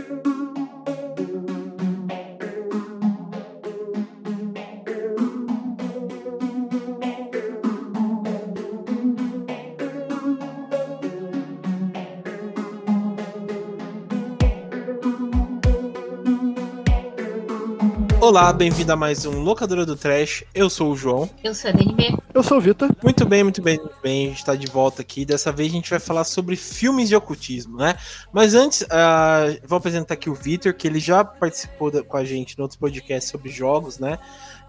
thank you. Olá, bem-vindo a mais um Locadora do Trash. Eu sou o João. Eu sou a DNB. Eu sou o Vitor. Muito bem, muito bem, muito bem. A gente está de volta aqui. Dessa vez a gente vai falar sobre filmes de ocultismo, né? Mas antes, uh, vou apresentar aqui o Vitor, que ele já participou da, com a gente em outros podcasts sobre jogos, né?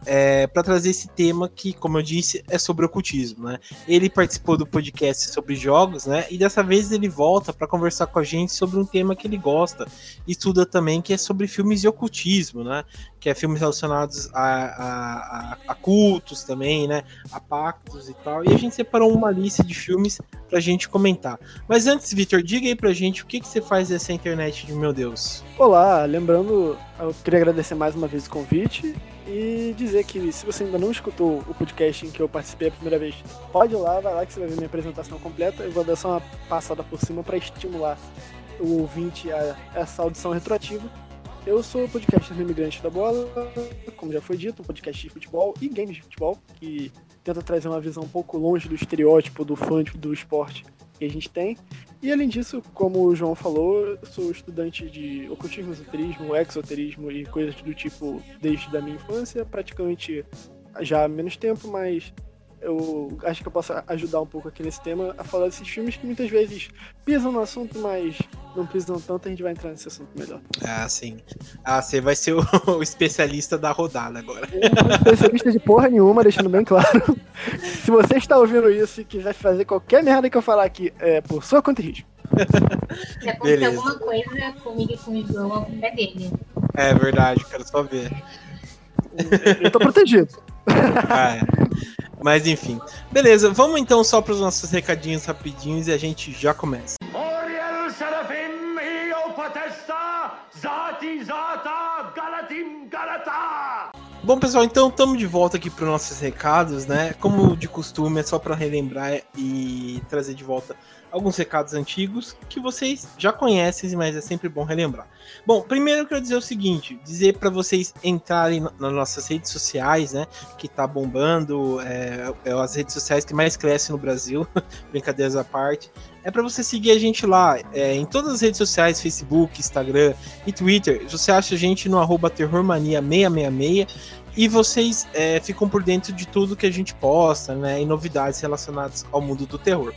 É, para trazer esse tema que, como eu disse, é sobre ocultismo, né? Ele participou do podcast sobre jogos, né? E dessa vez ele volta para conversar com a gente sobre um tema que ele gosta, estuda também, que é sobre filmes de ocultismo, né? Que é filmes relacionados a, a, a, a cultos também, né? A pactos e tal. E a gente separou uma lista de filmes pra gente comentar. Mas antes, Vitor, diga aí pra gente o que, que você faz nessa internet de meu Deus. Olá, lembrando, eu queria agradecer mais uma vez o convite e dizer que se você ainda não escutou o podcast em que eu participei a primeira vez, pode ir lá, vai lá que você vai ver minha apresentação completa. Eu vou dar só uma passada por cima para estimular o ouvinte a essa audição retroativa. Eu sou o podcaster do Imigrante da Bola, como já foi dito, um podcast de futebol e games de futebol, que tenta trazer uma visão um pouco longe do estereótipo do fã do esporte que a gente tem. E além disso, como o João falou, sou estudante de ocultismo, esoterismo, exoterismo e coisas do tipo desde a minha infância, praticamente já há menos tempo, mas eu acho que eu posso ajudar um pouco aqui nesse tema a falar desses filmes que muitas vezes pisam no assunto, mas não pisam tanto, a gente vai entrar nesse assunto melhor. Ah, sim. Ah, você vai ser o, o especialista da rodada agora. Eu não sou especialista de porra nenhuma, deixando bem claro. Se você está ouvindo isso e quiser fazer qualquer merda que eu falar aqui, é por sua conta e risco. Se acontecer alguma coisa comigo e com o João, a culpa é dele. É verdade, quero só ver. Eu tô protegido. Ah, é. Mas enfim. Beleza, vamos então só para os nossos recadinhos rapidinhos e a gente já começa. Bom, pessoal, então estamos de volta aqui para os nossos recados, né? Como de costume, é só para relembrar e trazer de volta alguns recados antigos que vocês já conhecem, mas é sempre bom relembrar. Bom, primeiro eu quero dizer o seguinte, dizer para vocês entrarem nas nossas redes sociais, né, que tá bombando, é, é as redes sociais que mais crescem no Brasil, brincadeiras à parte, é para você seguir a gente lá, é, em todas as redes sociais, Facebook, Instagram e Twitter, você acha a gente no arroba terrormania666, e vocês é, ficam por dentro de tudo que a gente posta, né, e novidades relacionadas ao mundo do terror.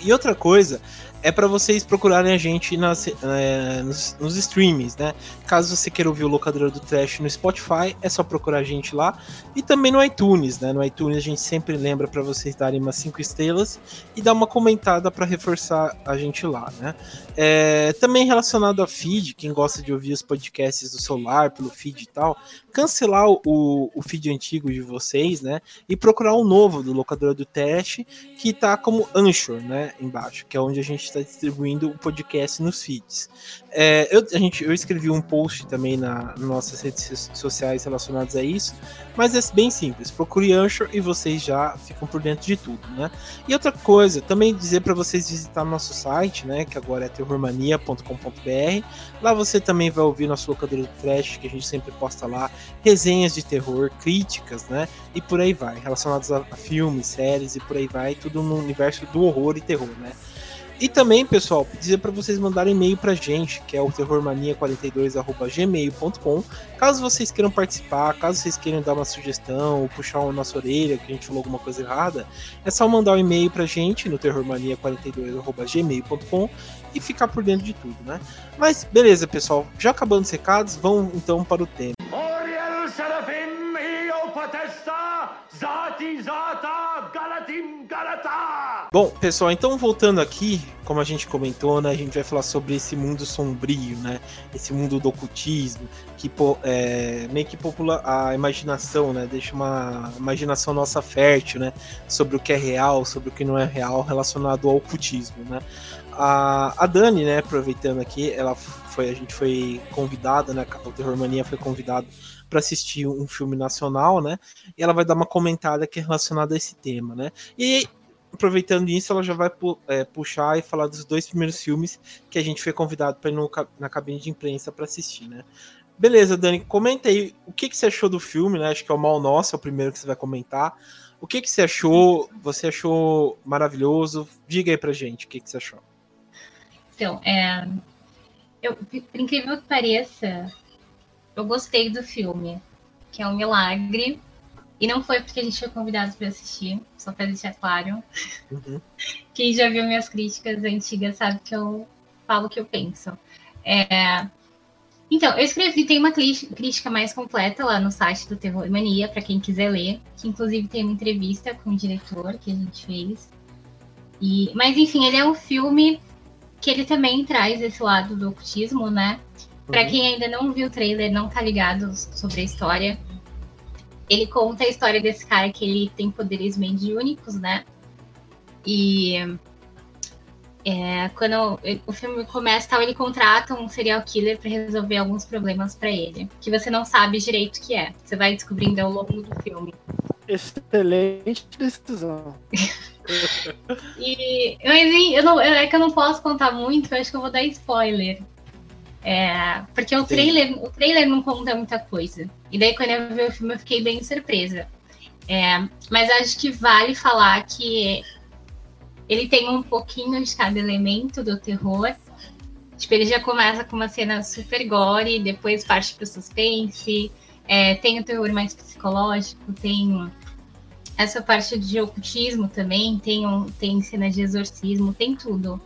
E outra coisa é para vocês procurarem a gente nas, é, nos, nos streamings, né? Caso você queira ouvir o Locadora do Trash no Spotify, é só procurar a gente lá. E também no iTunes, né? No iTunes a gente sempre lembra para vocês darem umas 5 estrelas e dar uma comentada para reforçar a gente lá, né? É, também relacionado a feed, quem gosta de ouvir os podcasts do celular, pelo feed e tal, cancelar o, o feed antigo de vocês, né? E procurar um novo do Locadora do Trash, que tá como Anchor, né? Embaixo, que é onde a gente está distribuindo o podcast nos feeds. É, eu, a gente, eu escrevi um post também na, nas nossas redes sociais relacionados a isso, mas é bem simples. Procure Anchor e vocês já ficam por dentro de tudo, né? E outra coisa, também dizer para vocês visitar nosso site, né? Que agora é terrormania.com.br. Lá você também vai ouvir nosso locador do trash, que a gente sempre posta lá, resenhas de terror, críticas, né? E por aí vai, relacionados a, a filmes, séries e por aí vai, tudo no universo do horror e terror, né? E também, pessoal, dizer para vocês mandarem e-mail pra gente, que é o terrormania42@gmail.com, caso vocês queiram participar, caso vocês queiram dar uma sugestão ou puxar uma nossa orelha que a gente falou alguma coisa errada, é só mandar um e-mail pra gente no terrormania42@gmail.com e ficar por dentro de tudo, né? Mas beleza, pessoal, já acabando os recados, vamos então para o tema. Bom, pessoal, então voltando aqui, como a gente comentou, né, a gente vai falar sobre esse mundo sombrio, né, esse mundo do ocultismo, que é, meio que popula a imaginação, né, deixa uma imaginação nossa fértil, né, sobre o que é real, sobre o que não é real relacionado ao ocultismo, né. A, a Dani, né, aproveitando aqui, ela foi, a gente foi convidada, né, o Terror Mania foi convidado para assistir um filme nacional, né? E ela vai dar uma comentada que é relacionada a esse tema, né? E aproveitando isso, ela já vai é, puxar e falar dos dois primeiros filmes que a gente foi convidado para ir no, na cabine de imprensa para assistir, né? Beleza, Dani, comenta aí o que, que você achou do filme, né? Acho que é o Mal Nosso, é o primeiro que você vai comentar. O que, que você achou? Você achou maravilhoso? Diga aí pra gente o que, que você achou. Então, é, eu, por incrível que pareça, eu gostei do filme, que é um milagre. E não foi porque a gente foi convidado para assistir, só para deixar claro. Uhum. Quem já viu minhas críticas antigas sabe que eu falo o que eu penso. É... Então, eu escrevi, tem uma crítica mais completa lá no site do Terror Mania, para quem quiser ler, que inclusive tem uma entrevista com o diretor que a gente fez. E... Mas enfim, ele é um filme que ele também traz esse lado do ocultismo, né? Para uhum. quem ainda não viu o trailer, não tá ligado sobre a história, ele conta a história desse cara que ele tem poderes mediúnicos, né? E é, quando o filme começa, tal, ele contrata um serial killer para resolver alguns problemas para ele, que você não sabe direito o que é. Você vai descobrindo ao longo do filme. Excelente decisão. e, mas eu não, é que eu não posso contar muito, eu acho que eu vou dar spoiler. É, porque o trailer, o trailer não conta muita coisa. E daí, quando eu vi o filme, eu fiquei bem surpresa. É, mas acho que vale falar que ele tem um pouquinho de cada elemento do terror. Tipo, ele já começa com uma cena super gore, depois parte pro suspense. É, tem o terror mais psicológico, tem essa parte de ocultismo também, tem, um, tem cena de exorcismo, tem tudo.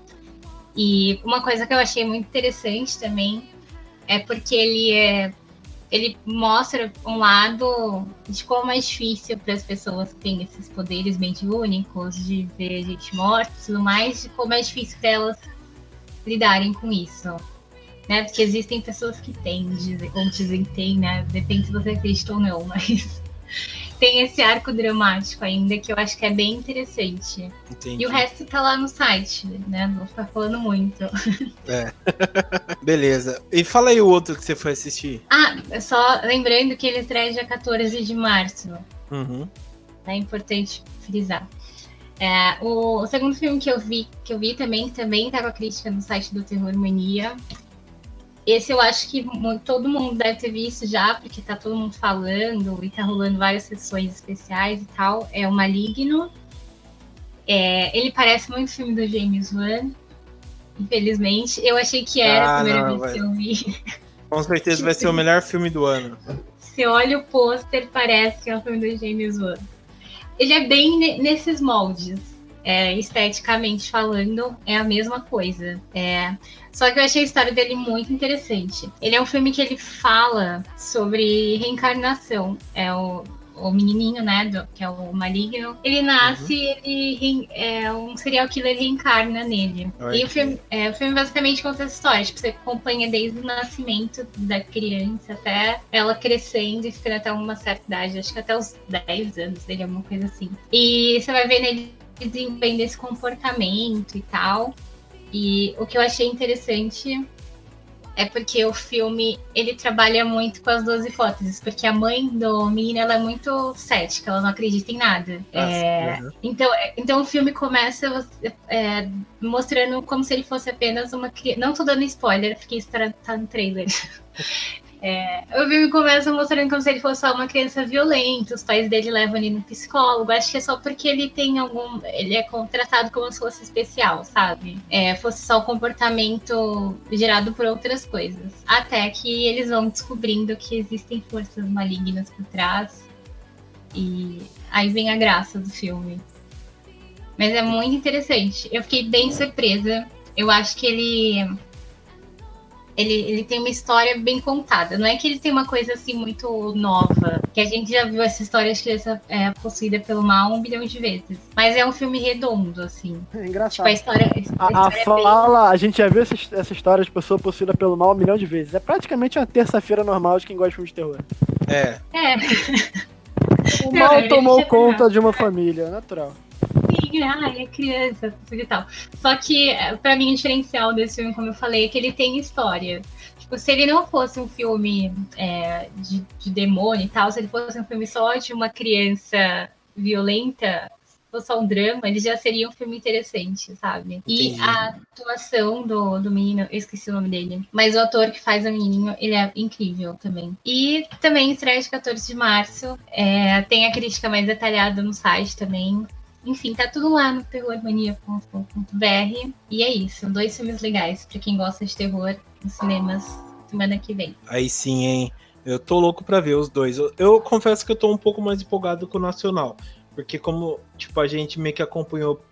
E uma coisa que eu achei muito interessante também é porque ele é ele mostra um lado de como é difícil para as pessoas que têm esses poderes mediúnicos, de ver gente morta e tudo mais, de como é difícil para elas lidarem com isso. Né? Porque existem pessoas que têm, dizem, ou dizem tem, né? Depende se você acredita ou não, mas tem esse arco dramático ainda que eu acho que é bem interessante. Entendi. E o resto tá lá no site, né? Não vou ficar falando muito. É. Beleza. E fala aí o outro que você foi assistir. Ah, só lembrando que ele estreia dia 14 de março. Uhum. É importante frisar. É, o, o, segundo filme que eu vi, que eu vi também, também tá com a crítica no site do Terror Mania, esse eu acho que todo mundo deve ter visto já, porque tá todo mundo falando e tá rolando várias sessões especiais e tal. É o Maligno. É, ele parece muito filme do James Wan, infelizmente. Eu achei que era ah, a primeira não, vez vai. que eu vi. Com certeza vai ser o melhor filme do ano. Você olha o pôster, parece que é um filme do James Wan. Ele é bem nesses moldes. É, esteticamente falando, é a mesma coisa. É, só que eu achei a história dele muito interessante. Ele é um filme que ele fala sobre reencarnação. É o, o menininho, né, do, que é o maligno, ele nasce uhum. ele é um serial killer reencarna nele. Oi, e o filme, é, o filme basicamente conta essa história, tipo, você acompanha desde o nascimento da criança até ela crescendo e ficando até uma certa idade, acho que até os 10 anos dele, alguma coisa assim. E você vai ver nele desenvolvendo esse comportamento e tal. E o que eu achei interessante é porque o filme ele trabalha muito com as duas hipóteses, porque a mãe do menino ela é muito cética, ela não acredita em nada. Nossa, é, uhum. então, é, então o filme começa é, mostrando como se ele fosse apenas uma criança. Não tô dando spoiler, porque isso tá, tá no trailer. É, o filme começa mostrando como se ele fosse uma criança violenta, os pais dele levam ele no psicólogo. Acho que é só porque ele tem algum. Ele é contratado como se fosse especial, sabe? É, fosse só o comportamento gerado por outras coisas. Até que eles vão descobrindo que existem forças malignas por trás. E aí vem a graça do filme. Mas é muito interessante. Eu fiquei bem surpresa. Eu acho que ele ele, ele tem uma história bem contada. Não é que ele tem uma coisa assim muito nova, que a gente já viu essa história de criança é, possuída pelo mal um bilhão de vezes. Mas é um filme redondo, assim. É engraçado. Tipo, a história. A, a, a fala, bem... a gente já viu essa, essa história de pessoa possuída pelo mal um milhão de vezes. É praticamente uma terça-feira normal de quem gosta de filme de terror. É. É. O mal tomou conta de uma família, natural sim, ai, é criança, tudo e tal. Só que, é, pra mim, o diferencial desse filme, como eu falei, é que ele tem história. Tipo, se ele não fosse um filme é, de, de demônio e tal, se ele fosse um filme só de uma criança violenta, fosse só um drama, ele já seria um filme interessante, sabe? E Entendi. a atuação do, do menino, eu esqueci o nome dele, mas o ator que faz o menininho, ele é incrível também. E também estreia de 14 de março, é, tem a crítica mais detalhada no site também. Enfim, tá tudo lá no terrormania.com.br. E é isso, dois filmes legais pra quem gosta de terror nos cinemas semana que vem. Aí sim, hein? Eu tô louco pra ver os dois. Eu, eu confesso que eu tô um pouco mais empolgado com o Nacional. Porque como, tipo, a gente meio que acompanhou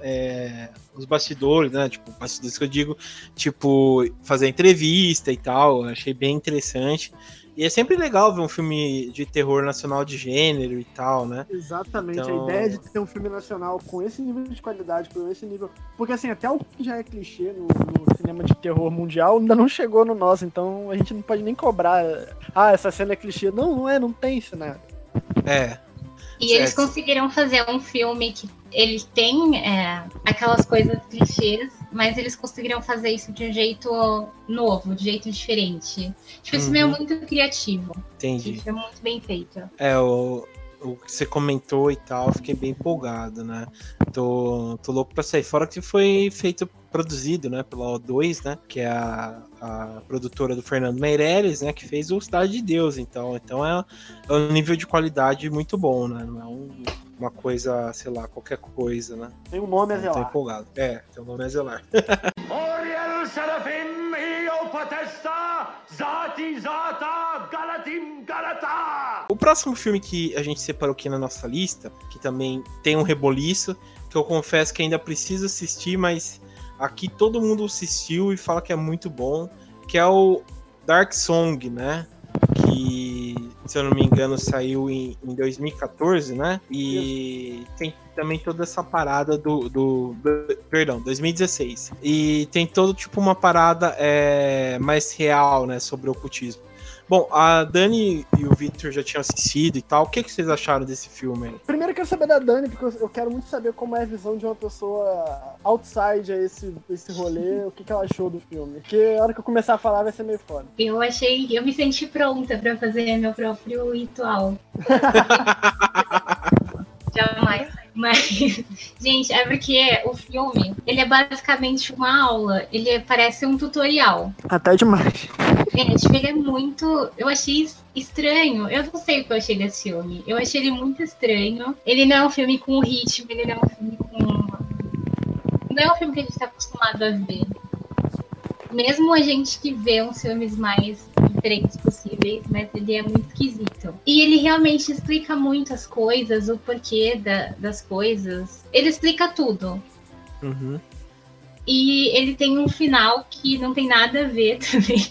é, os bastidores, né? Tipo, bastidores que eu digo, tipo, fazer entrevista e tal. Achei bem interessante. E é sempre legal ver um filme de terror nacional de gênero e tal, né? Exatamente, Então- a ideia de ter um filme nacional com esse nível de qualidade, com esse nível. Porque assim, até o que já é clichê no, no cinema de terror mundial ainda não chegou no nosso, então a gente não pode nem cobrar. Ah, essa cena é clichê. Não, não é, não tem cenário. É. E Certo. eles conseguiram fazer um filme que ele tem é, aquelas coisas clichês, mas eles conseguiram fazer isso de um jeito novo, de jeito diferente. Tipo, esse filme é Uhum. muito criativo. Entendi. Isso é muito bem feito. É, o, o que você comentou e tal, fiquei bem empolgado, né? Tô, tô louco pra sair. Fora que foi feito, produzido, né, pela O2, né? Que é a, a produtora do Fernando Meirelles, né? Que fez o Cidade de Deus. Então, então é, é um nível de qualidade muito bom, né? Não é um- uma coisa, sei lá, qualquer coisa, né? Tem um nome a zelar. empolgado. É, tem o nome a zelar. Oriel Serafim Potesta Zati Zata Galatim Galata O próximo filme que a gente separou aqui na nossa lista, que também tem um reboliço, que eu confesso que ainda preciso assistir, mas aqui todo mundo assistiu e fala que é muito bom, que é o Dark Song, né? Que, se eu não me engano, saiu em, em 2014, né? E tem também toda essa parada do, do, do- Perdão, 2016. E tem todo, tipo, uma parada é, mais real, né? Sobre o ocultismo. Bom, a Dani e o Victor já tinham assistido e tal. O que, que vocês acharam desse filme aí? Primeiro eu quero saber da Dani, porque eu- eu quero muito saber como é a visão de uma pessoa outside a esse, esse rolê, o que, que ela achou do filme. Porque a hora que eu começar a falar vai ser meio foda. Eu achei, eu me senti pronta pra fazer meu próprio ritual. Jamais. Mas, gente, é porque o filme, ele é basicamente uma aula. Ele é- parece um tutorial. Até demais. É, tipo, ele é muito. Eu achei es- estranho. Eu não sei o que eu achei desse filme. Eu achei ele muito estranho. Ele não é um filme com ritmo, ele não é um filme com. Não é um filme que a gente tá acostumado a ver. Mesmo a gente que vê uns filmes mais diferentes possíveis, mas ele é muito esquisito. E ele realmente explica muitas coisas, o porquê da- das coisas. Ele explica tudo. Uhum. E ele tem um final que não tem nada a ver também.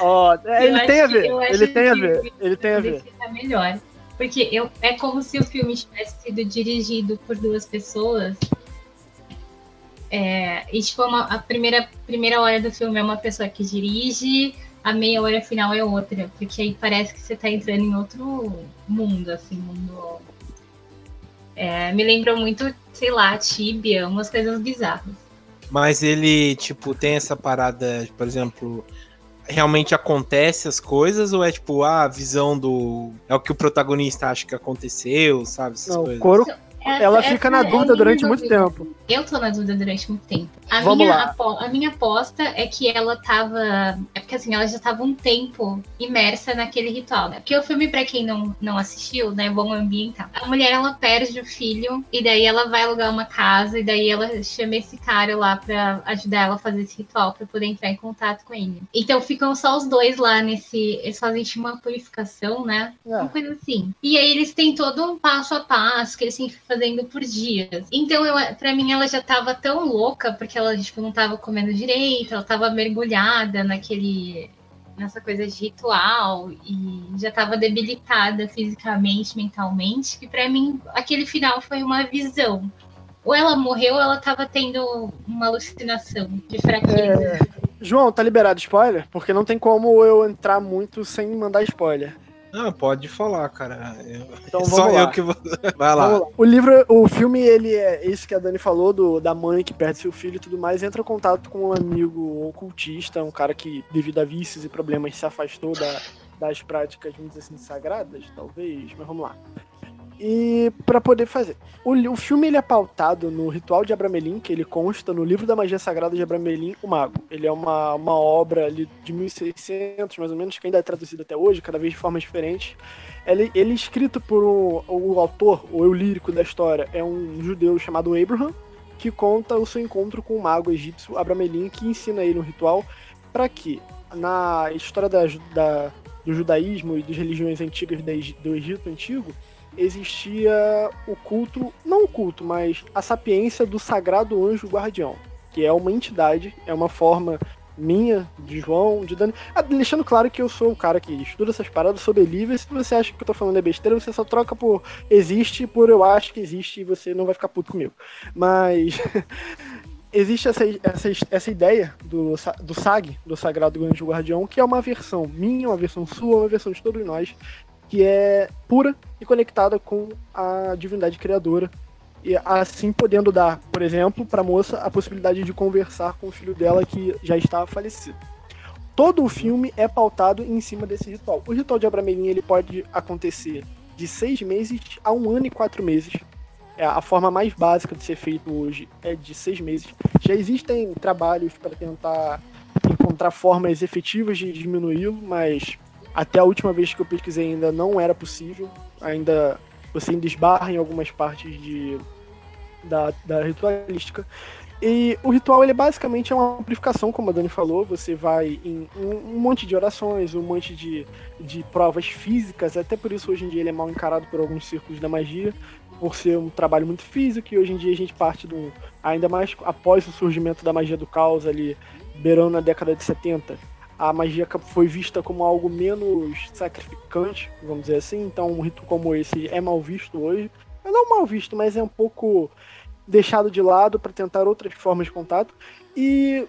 Ó, Eu ele tem a ver, ele tem a ver, ele tem a ver. Melhor. Porque eu, é como se o filme tivesse sido dirigido por duas pessoas. É, e tipo, uma- a primeira, primeira hora do filme é uma pessoa que dirige, a meia hora final é outra. Porque aí parece que você tá entrando em outro mundo, assim, mundo. É, me lembrou muito, sei lá, Tibia, umas coisas bizarras. Mas ele, tipo, tem essa parada, por exemplo, realmente acontece as coisas ou é tipo, ah, a visão do. É o que o protagonista acha que aconteceu, sabe? Essas Não, o coisas. coro, Essa- ela fica é na a dúvida durante muito tempo. Eu tô na dúvida durante muito tempo. A Vamos minha, lá. apo- a minha aposta é que ela tava. É porque assim, ela já tava um tempo imersa naquele ritual, né? Porque o filme, pra quem não, não assistiu, né? Bom ambiental. A mulher, ela perde o filho, e daí ela vai alugar uma casa, e daí ela chama esse cara lá pra ajudar ela a fazer esse ritual, pra poder entrar em contato com ele. Então ficam só os dois lá nesse. Eles fazem tipo uma purificação, né? Uma É. coisa assim. E aí eles têm todo um passo a passo que eles têm que ir fazendo por dias. Então, eu, pra mim, ela já tava tão louca, porque ela, tipo, não tava comendo direito, ela tava mergulhada naquele. nessa coisa de ritual e já tava debilitada fisicamente, mentalmente, que pra mim aquele final foi uma visão. Ou ela morreu ou ela tava tendo uma alucinação de fraqueza. É, João, tá liberado spoiler? Porque não tem como eu entrar muito sem mandar spoiler. Ah, pode falar, cara. Eu- Então Só vamos lá. eu que vou. Vai lá. Lá. O livro, o filme, ele é isso que a Dani falou, do, da mãe que perde seu filho e tudo mais, entra em contato com um amigo ocultista, um cara que, devido a vícios e problemas, se afastou da- das práticas, vamos dizer assim, sagradas, talvez, mas vamos lá. E para poder fazer. O, o filme ele é pautado no ritual de Abramelin, que ele consta no livro da magia sagrada de Abramelin, o Mago. Ele é uma, uma obra ali de 1600, mais ou menos, que ainda é traduzida até hoje, cada vez de formas diferentes. Ele, ele é escrito por um, o autor, o eu lírico da história, é um judeu chamado Abraham, que conta o seu encontro com o mago egípcio Abramelin, que ensina ele um ritual para que, na história da, da, do judaísmo e das religiões antigas do Egito Antigo, existia o culto, não o culto, mas a sapiência do sagrado anjo guardião, que é uma entidade, é uma forma minha, de João, de Dani. Ah, deixando claro que eu sou o cara que estuda essas paradas, sou believer. Se você acha que eu tô falando é besteira, você só troca por existe, por eu acho que existe e você não vai ficar puto comigo. Mas. existe essa, essa, essa ideia do, do SAG, do Sagrado Anjo Guardião, que é uma versão minha, uma versão sua, uma versão de todos nós, que é pura e conectada com a divindade criadora. E assim podendo dar, por exemplo, para a moça a possibilidade de conversar com o filho dela que já estava falecido. Todo o filme é pautado em cima desse ritual. O ritual de Abramelin ele pode acontecer de seis meses a um ano e quatro meses. É a forma mais básica de ser feito hoje é de seis meses. Já existem trabalhos para tentar encontrar formas efetivas de diminuí-lo, mas até a última vez que eu pesquisei ainda não era possível. Ainda você ainda esbarra em algumas partes de, da, da ritualística. E o ritual ele basicamente é uma amplificação, como a Dani falou. Você vai em um, monte de orações, um monte de, de provas físicas. Até por isso hoje em dia ele é mal encarado por alguns círculos da magia, por ser um trabalho muito físico. E hoje em dia a gente parte do ainda mais após o surgimento da magia do caos ali, beirando na década de 70 a magia foi vista como algo menos sacrificante, vamos dizer assim. Então, um rito como esse é mal visto hoje. Não mal visto, mas é um pouco deixado de lado para tentar outras formas de contato. E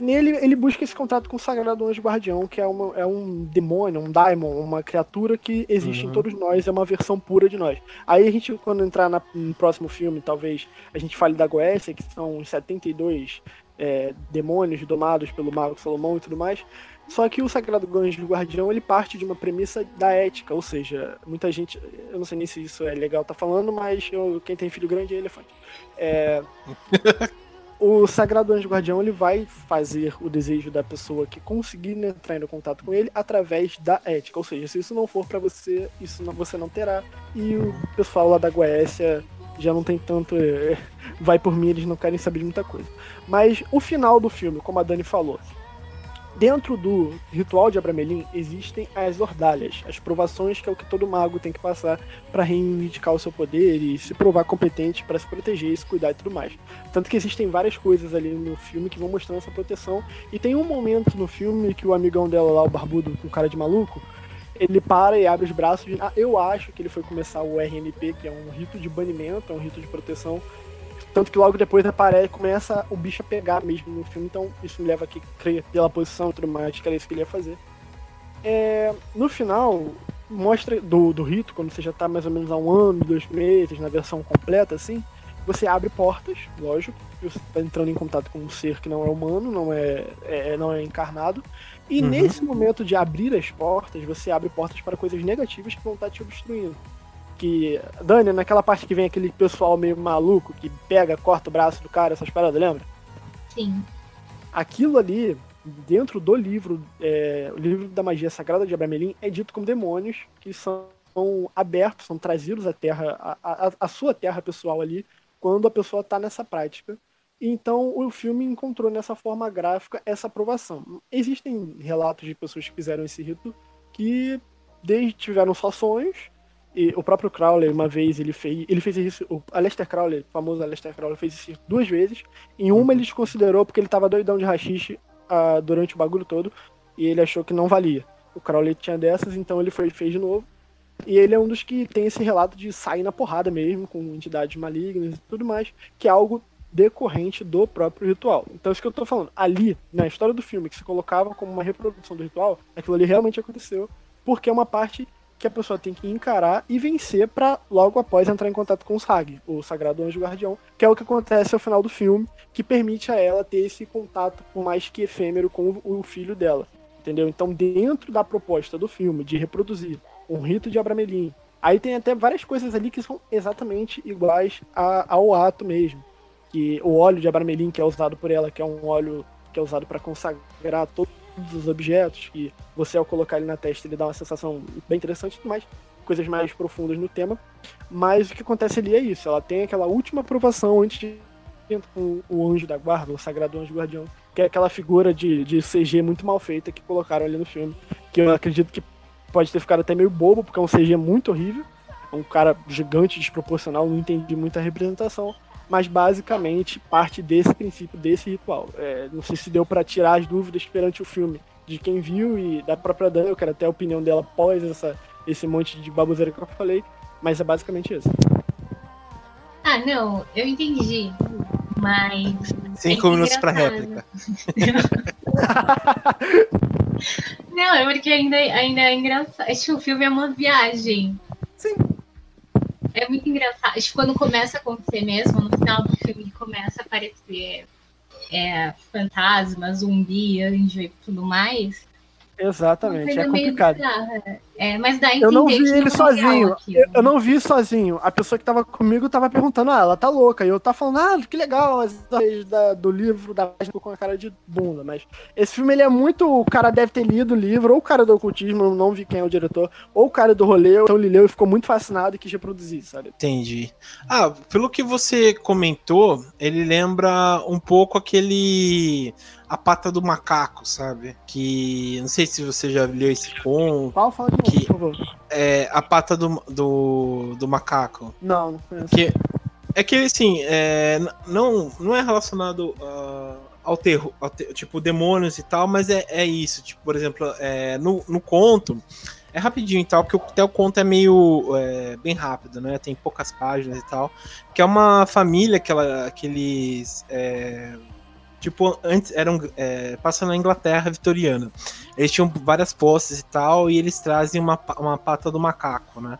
nele ele busca esse contato com o Sagrado Anjo Guardião, que é, uma, é um demônio, um daimon, uma criatura que existe uhum. em todos nós, é uma versão pura de nós. Aí a gente, quando entrar na, no próximo filme, talvez a gente fale da Goécia, que são os 72 é, demônios domados pelo Mago Salomão e tudo mais. Só que o Sagrado Anjo Guardião ele parte de uma premissa da ética, ou seja, muita gente, eu não sei nem se isso é legal tá falando, mas eu, quem tem filho grande é elefante. É, o Sagrado Anjo Guardião ele vai fazer o desejo da pessoa que conseguir entrar em contato com ele através da ética, ou seja, se isso não for para você, isso não, você não terá. E o pessoal lá da Goécia já não tem tanto. É, vai por mim, eles não querem saber de muita coisa. Mas o final do filme, como a Dani falou, Dentro do ritual de Abramelin existem as ordalhas, as provações que é o que todo mago tem que passar para reivindicar o seu poder e se provar competente para se proteger, se cuidar e tudo mais. Tanto que existem várias coisas ali no filme que vão mostrando essa proteção. E tem um momento no filme que o amigão dela lá, o barbudo com cara de maluco, ele para e abre os braços. Ah, eu acho que ele foi começar o RNP, que é um rito de banimento, é um rito de proteção tanto que logo depois aparece, começa o bicho a pegar mesmo no filme, então isso me leva a crer pela posição e tudo mais, que era isso que ele ia fazer. É, no final, mostra do, do rito, quando você já tá mais ou menos há um ano, dois meses, na versão completa, assim, você abre portas, lógico, você tá entrando em contato com um ser que não é humano, não é, é não é encarnado, e uhum. nesse momento de abrir as portas, você abre portas para coisas negativas que vão estar te obstruindo que. Dani, naquela parte que vem aquele pessoal meio maluco que pega, corta o braço do cara, essas paradas, lembra? Sim. Aquilo ali, dentro do livro, é, o livro da magia sagrada de Abramelin, é dito como demônios que são abertos, são trazidos à terra, à, à, à sua terra pessoal ali, quando a pessoa está nessa prática. Então o filme encontrou nessa forma gráfica essa aprovação. Existem relatos de pessoas que fizeram esse rito que desde tiveram só sonhos e o próprio Crowley, uma vez, ele fez, ele fez isso. O Aleister Crowley, o famoso Aleister Crowley, fez isso duas vezes. Em uma ele desconsiderou porque ele tava doidão de rachixe uh, durante o bagulho todo. E ele achou que não valia. O Crowley tinha dessas, então ele foi, fez de novo. E ele é um dos que tem esse relato de sair na porrada mesmo, com entidades malignas e tudo mais, que é algo decorrente do próprio ritual. Então, isso que eu tô falando, ali, na história do filme, que se colocava como uma reprodução do ritual, aquilo ali realmente aconteceu, porque é uma parte que a pessoa tem que encarar e vencer para logo após entrar em contato com o Sag, o Sagrado Anjo Guardião, que é o que acontece ao final do filme, que permite a ela ter esse contato, por mais que efêmero, com o filho dela. Entendeu? Então, dentro da proposta do filme de reproduzir um rito de Abramelin Aí tem até várias coisas ali que são exatamente iguais a, ao ato mesmo. Que o óleo de abramelin que é usado por ela, que é um óleo que é usado para consagrar todos os objetos, que você ao colocar ele na testa ele dá uma sensação bem interessante e tudo mais, coisas mais profundas no tema. Mas o que acontece ali é isso, ela tem aquela última aprovação antes de com o anjo da guarda, o sagrado anjo guardião, que é aquela figura de, de CG muito mal feita que colocaram ali no filme, que eu acredito que pode ter ficado até meio bobo, porque é um CG muito horrível, um cara gigante, desproporcional, não entendi muita representação, mas basicamente parte desse princípio, desse ritual. É, não sei se deu para tirar as dúvidas perante o filme de quem viu e da própria Dani, eu quero até a opinião dela após essa, esse monte de baboseira que eu falei, mas é basicamente isso. Ah, não, eu entendi. Mas. Cinco é minutos para réplica. Não, é porque ainda, ainda é engraçado. Acho que o filme é uma viagem. Sim. É muito engraçado. Acho que quando começa a acontecer mesmo, no final do filme começa a aparecer é, fantasma, zumbi, anjo e tudo mais. Exatamente, é complicado. É, mas dá eu não vi ele é sozinho. Eu, eu, não vi sozinho. A pessoa que tava comigo tava perguntando, ah, ela tá louca. E eu tava falando, ah, que legal, as da, do livro da com a cara de bunda. Mas esse filme ele é muito. O cara deve ter lido o livro, ou o cara do ocultismo, não vi quem é o diretor, ou o cara do rolê, então ele leu e ficou muito fascinado e quis reproduzir, sabe? Entendi. Ah, pelo que você comentou, ele lembra um pouco aquele a pata do macaco, sabe? Que não sei se você já leu esse conto. Qual fala de novo, que, por favor? É a pata do, do, do macaco. Não, não conheço. Que, é que assim, é, não, não é relacionado uh, ao terror, ao ter, tipo demônios e tal, mas é, é isso. Tipo, por exemplo, é, no, no conto. É rapidinho e tal, porque até o conto é meio é, bem rápido, né? Tem poucas páginas e tal. Que é uma família que, ela, que eles é, tipo, antes eram. É, passando na Inglaterra vitoriana. Eles tinham várias posses e tal, e eles trazem uma, uma pata do macaco, né?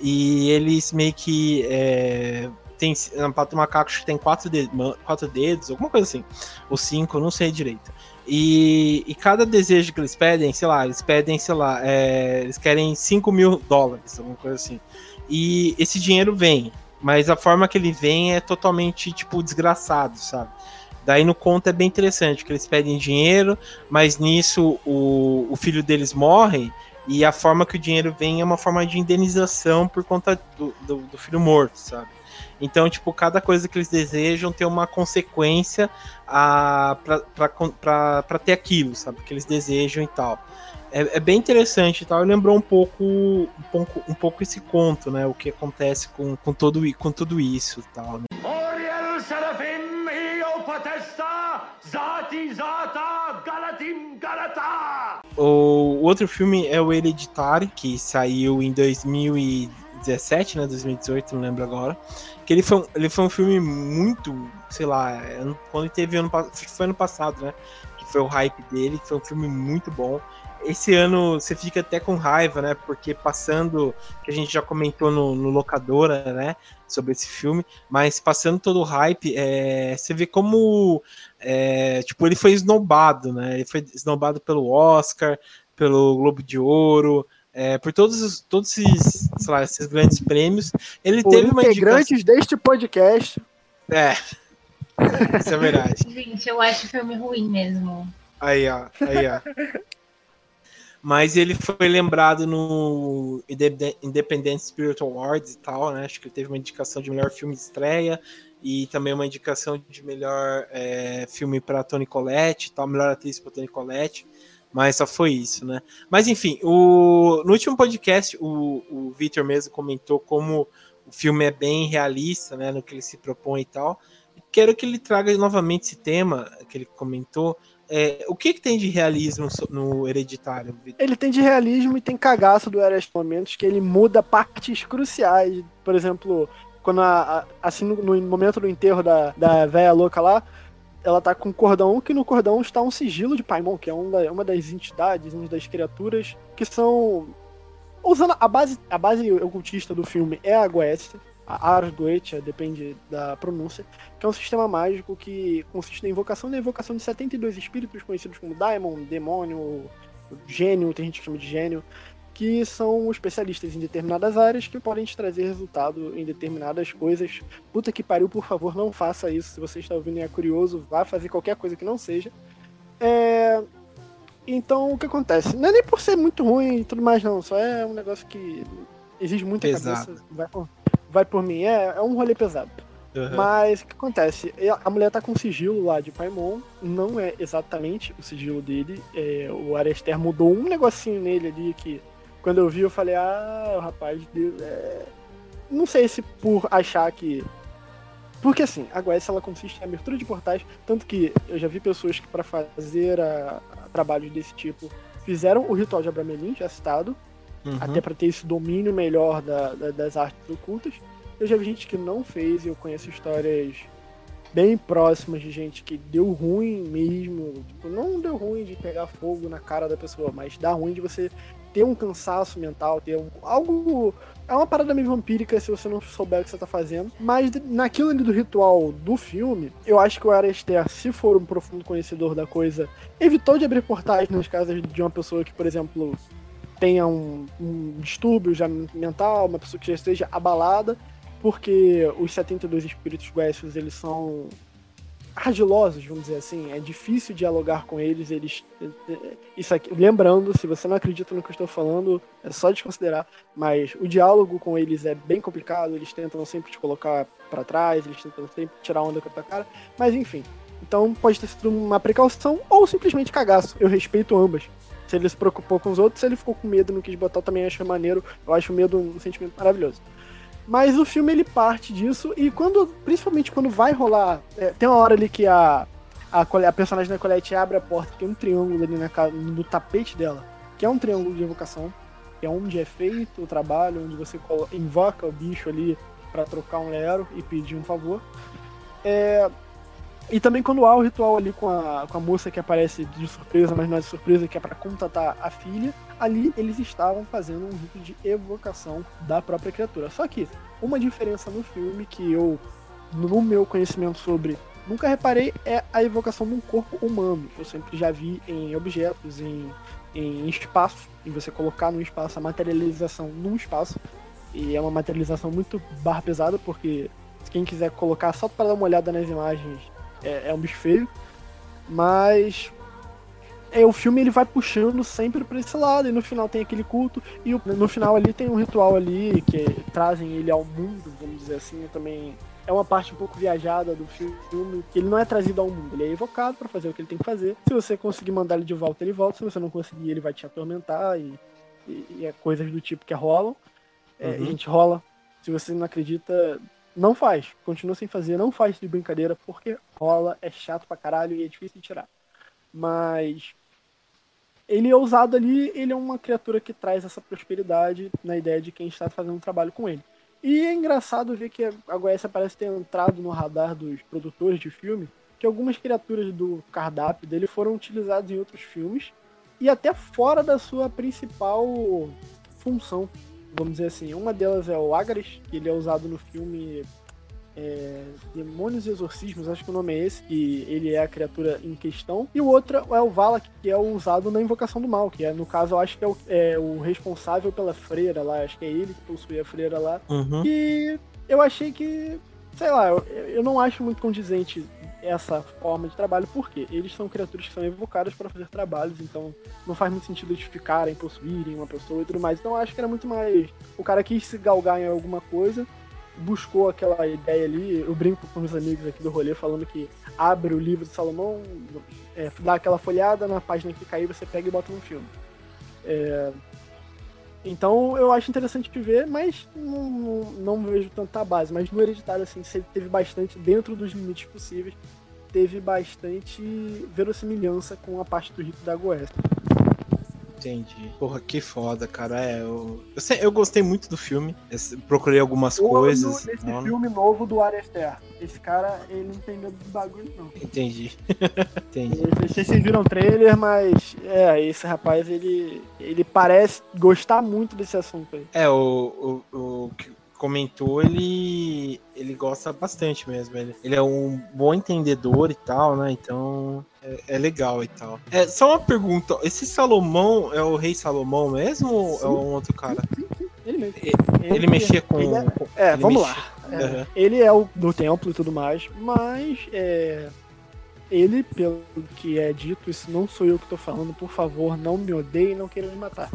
E eles meio que. É, tem, na pata do macaco acho que tem quatro, de, quatro dedos, alguma coisa assim. Ou cinco, não sei direito. E, e, cada desejo que eles pedem, sei lá, eles pedem, sei lá, é, eles querem 5 mil dólares, alguma coisa assim. E esse dinheiro vem, mas a forma que ele vem é totalmente, tipo, desgraçado, sabe? Daí no conto é bem interessante, que eles pedem dinheiro, mas nisso o, o filho deles morre e a forma que o dinheiro vem é uma forma de indenização por conta do, do, do filho morto, sabe? Então, tipo, cada coisa que eles desejam tem uma consequência para ter aquilo, sabe? Que eles desejam e tal. É, é, bem interessante e tal. Lembrou um pouco, um pouco, um pouco esse conto, né? O que acontece com, com, todo, com tudo isso e tal. Né? O outro filme é o Hereditário, que saiu em 2017, né? 2018, não lembro agora. Que ele foi, ele foi um filme muito, sei lá, quando teve ano, foi ano passado, né? Que foi o hype dele, que foi um filme muito bom esse ano você fica até com raiva, né? Porque passando, que a gente já comentou no, no Locadora, né? Sobre esse filme, mas passando todo o hype, é, você vê como, é, tipo, ele foi esnobado, né? Ele foi esnobado pelo Oscar, pelo Globo de Ouro, é, por todos, todos esses, sei lá, esses grandes prêmios. Ele por teve uma integrantes indicação... deste podcast. É, isso é verdade. Gente, eu acho o filme ruim mesmo. Aí, ó, aí, ó mas ele foi lembrado no Independent Spirit Awards e tal, né? Acho que ele teve uma indicação de melhor filme de estreia e também uma indicação de melhor é, filme para Tony Collette, tal, melhor atriz para Tony Collette, mas só foi isso, né? Mas enfim, o, no último podcast o, o Victor mesmo comentou como o filme é bem realista, né, no que ele se propõe e tal. Quero que ele traga novamente esse tema que ele comentou é, o que, que tem de realismo no Hereditário? Ele tem de realismo e tem cagaço do Eras Momentos que ele muda partes cruciais. Por exemplo, quando a, a, assim no, no, momento do enterro da, da véia louca lá, ela tá com um cordão, que no cordão está um sigilo de Paimon, que é um da, uma das entidades, uma das criaturas que são. Usando a base, a base ocultista do filme é a Goethe, a Ars Goetia, depende da pronúncia, que é um sistema mágico que consiste na invocação da invocação de 72 espíritos conhecidos como Daimon, Demônio, Gênio, tem gente que chama de Gênio, que são especialistas em determinadas áreas que podem te trazer resultado em determinadas coisas. Puta que pariu, por favor, não faça isso. Se você está ouvindo e é curioso, vá fazer qualquer coisa que não seja. É... Então, o que acontece? Não é nem por ser muito ruim e tudo mais, não. Só é um negócio que exige muita Pesado. cabeça. Vai por, vai por mim. É, é um rolê pesado. Uhum. Mas o que acontece? A mulher tá com um sigilo lá de Paimon, não é exatamente o sigilo dele. É, o Arester mudou um negocinho nele ali que, quando eu vi, eu falei: ah, o rapaz. É... Não sei se por achar que. Porque assim, a Guess ela consiste em abertura de portais, tanto que eu já vi pessoas que, para fazer a, a trabalhos desse tipo, fizeram o ritual de Abramelin, já citado, Uhum. até para ter esse domínio melhor da- da- das artes ocultas. Eu já vi gente que não fez, eu conheço histórias bem próximas de gente que deu ruim mesmo. Tipo, não deu ruim de pegar fogo na cara da pessoa, mas dá ruim de você ter um cansaço mental, ter um, algo. É uma parada meio vampírica se você não souber o que você tá fazendo. Mas naquilo ali do ritual do filme, eu acho que o Arester, se for um profundo conhecedor da coisa, evitou de abrir portais nas casas de uma pessoa que, por exemplo, tenha um, um distúrbio já mental, uma pessoa que já esteja abalada, porque os 72 espíritos Guécios, eles são argilosos, vamos dizer assim, é difícil dialogar com eles, eles isso aqui, lembrando, se você não acredita no que eu estou falando, é só desconsiderar, mas o diálogo com eles é bem complicado, eles tentam sempre te colocar pra trás, eles tentam sempre tirar onda com a tua cara, mas enfim. Então pode ter sido uma precaução ou simplesmente cagaço. Eu respeito ambas. Se ele se preocupou com os outros, se ele ficou com medo não quis botar, também acho maneiro. Eu acho medo um sentimento maravilhoso. Mas o filme ele parte disso e quando, principalmente quando vai rolar, é, tem uma hora ali que a, a, a personagem da Colette abre a porta, tem um triângulo ali na, no tapete dela, que é um triângulo de invocação, que é onde é feito o trabalho, onde você invoca o bicho ali pra trocar um lero e pedir um favor. É, e também quando há o ritual ali com a, com a moça que aparece de surpresa, mas não é de surpresa, que é pra contatar a filha, ali eles estavam fazendo um rito de evocação da própria criatura. Só que uma diferença no filme que eu, no meu conhecimento sobre, nunca reparei é a evocação de um corpo humano. Eu sempre já vi em objetos, em, em espaço, em você colocar no espaço a materialização num espaço. E é uma materialização muito barra pesada, porque quem quiser colocar só para dar uma olhada nas imagens é, é um bicho feio. Mas é, o filme ele vai puxando sempre pra esse lado, e no final tem aquele culto, e o- no final ali tem um ritual ali que trazem ele ao mundo, vamos dizer assim, também é uma parte um pouco viajada do filme, que ele não é trazido ao mundo, ele é evocado pra fazer o que ele tem que fazer. Se você conseguir mandar ele de volta, ele volta, se você não conseguir, ele vai te atormentar e, e, e é coisas do tipo que rolam. É, Uhum. Gente, rola. Se você não acredita, não faz. Continua sem fazer, não faz de brincadeira, porque rola, é chato pra caralho e é difícil de tirar. Mas ele é usado ali, ele é uma criatura que traz essa prosperidade na ideia de quem está fazendo um trabalho com ele. E é engraçado ver que a Goécia parece ter entrado no radar dos produtores de filme, que algumas criaturas do cardápio dele foram utilizadas em outros filmes e até fora da sua principal função, vamos dizer assim. Uma delas é o Agares, que ele é usado no filme é, Demônios e Exorcismos, acho que o nome é esse, que ele é a criatura em questão. E o outro é o Valak, que é o usado na Invocação do Mal, que é, no caso, eu acho que é o, é o responsável pela freira lá, acho que é ele que possui a freira lá. Uhum. E eu achei que, sei lá, eu, eu não acho muito condizente essa forma de trabalho, porque eles são criaturas que são evocadas para fazer trabalhos, então não faz muito sentido eles ficarem, possuírem uma pessoa e tudo mais. Então eu acho que era muito mais. O cara quis se galgar em alguma coisa, buscou aquela ideia ali. Eu brinco com os amigos aqui do rolê falando que abre o livro de Salomão, é, dá aquela folhada na página que cair, você pega e bota no filme. É, então eu acho interessante de ver, mas não, não, não vejo tanta base. Mas no Hereditário, assim, teve bastante, dentro dos limites possíveis, teve bastante verossimilhança com a parte do rito da Goesta. Entendi. Porra, que foda, cara. É, eu, eu, sei- eu gostei muito do filme. Eu procurei algumas Ou coisas. no- nesse filme novo do Arester. Esse cara, ele não tem medo do bagulho, não. Entendi. Entendi. Eu Não sei se vocês viram o trailer, mas é, esse rapaz, ele, ele parece gostar muito desse assunto aí. É, o, o, o comentou, ele, ele gosta bastante mesmo. Ele, ele é um bom entendedor e tal, né? Então é, é legal e tal. É, só uma pergunta: esse Salomão é o rei Salomão mesmo ou é um outro cara? Ele mesmo. Ele, ele mexia com. ele é- com- É, vamos mexia- lá. É, Aham. Ele é o do templo e tudo mais, mas é, ele, pelo que é dito, isso não sou eu que tô falando, por favor, não me odeie e não queiram me matar.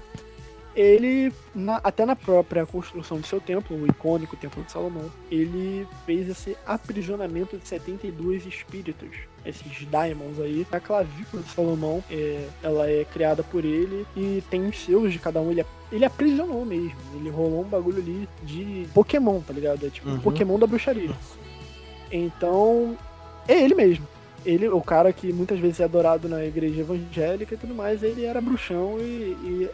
Ele, na- até na própria construção do seu templo, o icônico Templo de Salomão, ele fez esse aprisionamento de 72 espíritos, esses daimons aí. A clavícula de Salomão, é, ela é criada por ele e tem os selos de cada um. Ele, ele aprisionou mesmo. Ele rolou um bagulho ali de Pokémon, tá ligado? É tipo Uhum. um Pokémon da bruxaria. Então, é ele mesmo. Ele, o cara que muitas vezes é adorado na igreja evangélica e tudo mais, ele era bruxão e, e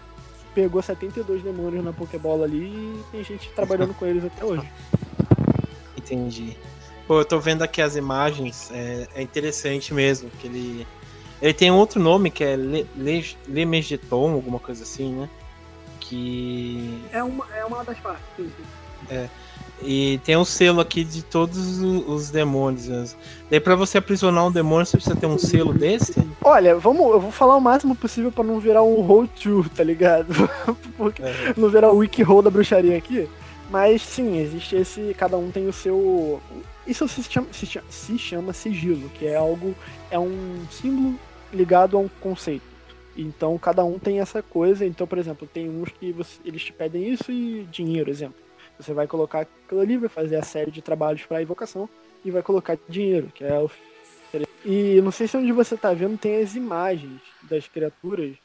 pegou 72 demônios na Pokébola ali e tem gente trabalhando com eles até hoje. Entendi. Pô, eu tô vendo aqui as imagens, é, é interessante mesmo, que ele. Ele tem um outro nome que é Le, Le, Lemegeton, alguma coisa assim, né? Que. É uma, é uma das partes. E tem um selo aqui de todos os demônios. Daí pra você aprisionar um demônio, você precisa ter um selo desse? Olha, vamos, eu vou falar o máximo possível pra não virar um roll to, tá ligado? Porque É. não virar o wiki roll da bruxaria aqui. Mas sim, existe esse. Cada um tem o seu. Isso se chama, se chama, se chama sigilo, que é algo. É um símbolo ligado a um conceito. Então cada um tem essa coisa. Então, por exemplo, tem uns que você- eles te pedem isso e dinheiro, exemplo. Você vai colocar aquilo ali, vai fazer a série de trabalhos para invocação e vai colocar dinheiro, que é o. E não sei se onde você tá vendo tem as imagens das criaturas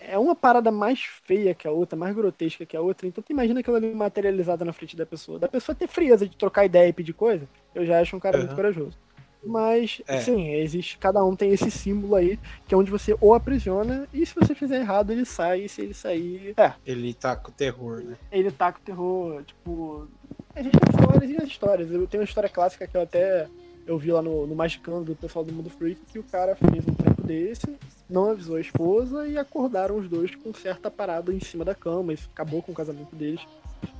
é uma parada mais feia que a outra, mais grotesca que a outra. Então tu imagina aquilo ali materializado na frente da pessoa. Da pessoa ter frieza de trocar ideia e pedir coisa, eu já acho um cara muito Aham. corajoso. Mas, É. sim, existe. Cada um tem esse símbolo aí, que é onde você ou aprisiona, e se você fizer errado, ele sai, e se ele sair. É, Ele tá com terror, né? ele taca o terror, tipo. A gente tem histórias e as histórias. Eu tenho uma história clássica que eu até eu vi lá no, no Magicando do pessoal do Mundo Freak que o cara fez um trampo desse, não avisou a esposa e acordaram os dois com certa parada em cima da cama. Isso acabou com o casamento deles.